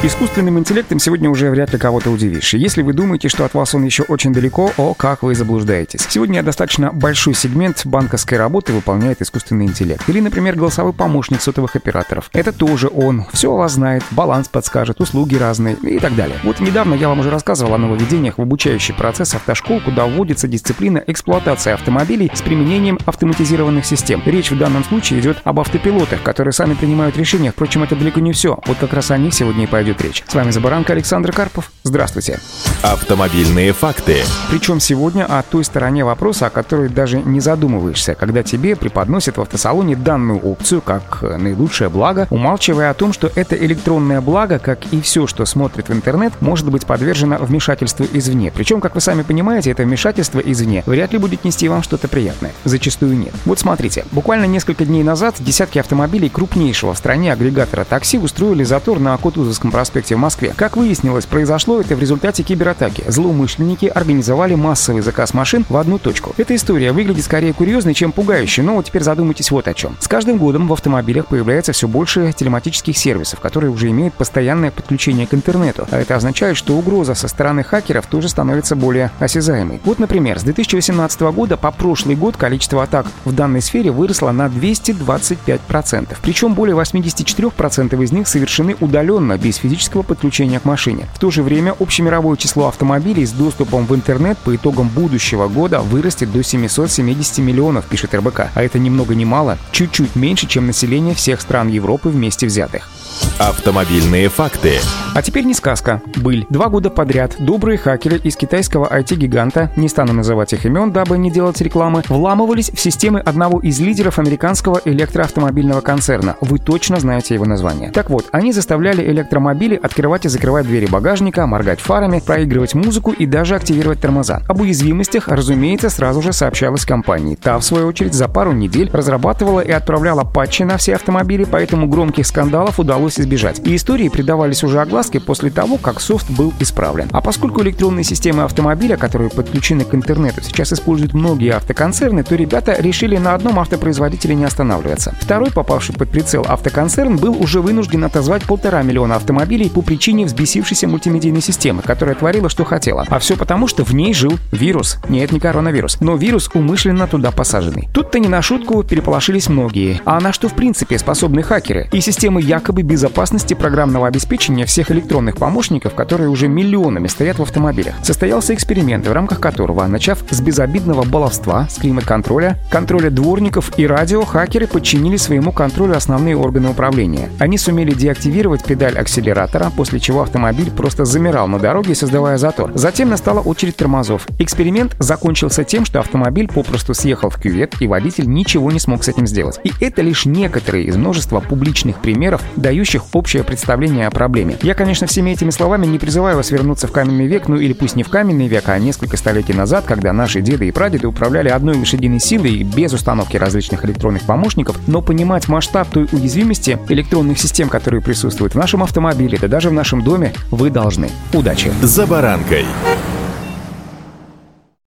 Искусственным интеллектом сегодня уже вряд ли кого-то удивишь. Если вы думаете, что от вас он еще очень далеко, о, как вы заблуждаетесь. Сегодня достаточно большой сегмент банковской работы выполняет искусственный интеллект. Или, например, голосовой помощник сотовых операторов. Это тоже он. Все о вас знает, баланс подскажет, услуги разные и так далее. Вот недавно я вам уже рассказывал о нововведениях в обучающий процесс автошкол, куда вводится дисциплина эксплуатации автомобилей с применением автоматизированных систем. Речь в данном случае идет об автопилотах, которые сами принимают решения. Впрочем, это далеко не все. Вот как раз о них сегодня и пойдет пойдет речь. С вами Забаранка Александр Карпов. Здравствуйте. Автомобильные факты. Причем сегодня о той стороне вопроса, о которой даже не задумываешься, когда тебе преподносят в автосалоне данную опцию как наилучшее благо, умалчивая о том, что это электронное благо, как и все, что смотрит в интернет, может быть подвержено вмешательству извне. Причем, как вы сами понимаете, это вмешательство извне вряд ли будет нести вам что-то приятное. Зачастую нет. Вот смотрите, буквально несколько дней назад десятки автомобилей крупнейшего в стране агрегатора такси устроили затор на Кутузовском проспекте в Москве. Как выяснилось, произошло это в результате кибератаки. Злоумышленники организовали массовый заказ машин в одну точку. Эта история выглядит скорее курьезной, чем пугающей, но теперь задумайтесь вот о чем. С каждым годом в автомобилях появляется все больше телематических сервисов, которые уже имеют постоянное подключение к интернету. А это означает, что угроза со стороны хакеров тоже становится более осязаемой. Вот, например, с 2018 года по прошлый год количество атак в данной сфере выросло на 225%. Причем более 84% из них совершены удаленно, без физического подключения к машине. В то же время общемировое число автомобилей с доступом в интернет по итогам будущего года вырастет до 770 миллионов, пишет РБК. А это ни много ни мало, чуть-чуть меньше, чем население всех стран Европы вместе взятых. Автомобильные факты. А теперь не сказка. Быль. Два года подряд добрые хакеры из китайского IT-гиганта, не стану называть их имен, дабы не делать рекламы, вламывались в системы одного из лидеров американского электроавтомобильного концерна. Вы точно знаете его название. Так вот, они заставляли электромобили открывать и закрывать двери багажника, моргать фарами, проигрывать музыку и даже активировать тормоза. Об уязвимостях, разумеется, сразу же сообщалось компании. Та, в свою очередь, за пару недель разрабатывала и отправляла патчи на все автомобили, поэтому громких скандалов удалось избежать. И истории придавались уже огласке после того, как софт был исправлен. А поскольку электронные системы автомобиля, которые подключены к интернету, сейчас используют многие автоконцерны, то ребята решили на одном автопроизводителе не останавливаться. Второй, попавший под прицел автоконцерн, был уже вынужден отозвать полтора миллиона автомобилей по причине взбесившейся мультимедийной системы, которая творила, что хотела. А все потому, что в ней жил вирус. Нет, не коронавирус, но вирус умышленно туда посаженный. Тут-то не на шутку переполошились многие. А на что в принципе способны хакеры? И системы якобы безопасности безопасности программного обеспечения всех электронных помощников, которые уже миллионами стоят в автомобилях. Состоялся эксперимент, в рамках которого, начав с безобидного баловства, с климат-контроля, контроля дворников и радио, хакеры подчинили своему контролю основные органы управления. Они сумели деактивировать педаль акселератора, после чего автомобиль просто замирал на дороге, создавая затор. Затем настала очередь тормозов. Эксперимент закончился тем, что автомобиль попросту съехал в кювет, и водитель ничего не смог с этим сделать. И это лишь некоторые из множества публичных примеров, дающих общее представление о проблеме. Я, конечно, всеми этими словами не призываю вас вернуться в каменный век, ну или пусть не в каменный век, а несколько столетий назад, когда наши деды и прадеды управляли одной лошадиной силой без установки различных электронных помощников, но понимать масштаб той уязвимости электронных систем, которые присутствуют в нашем автомобиле, да даже в нашем доме, вы должны. Удачи! За баранкой.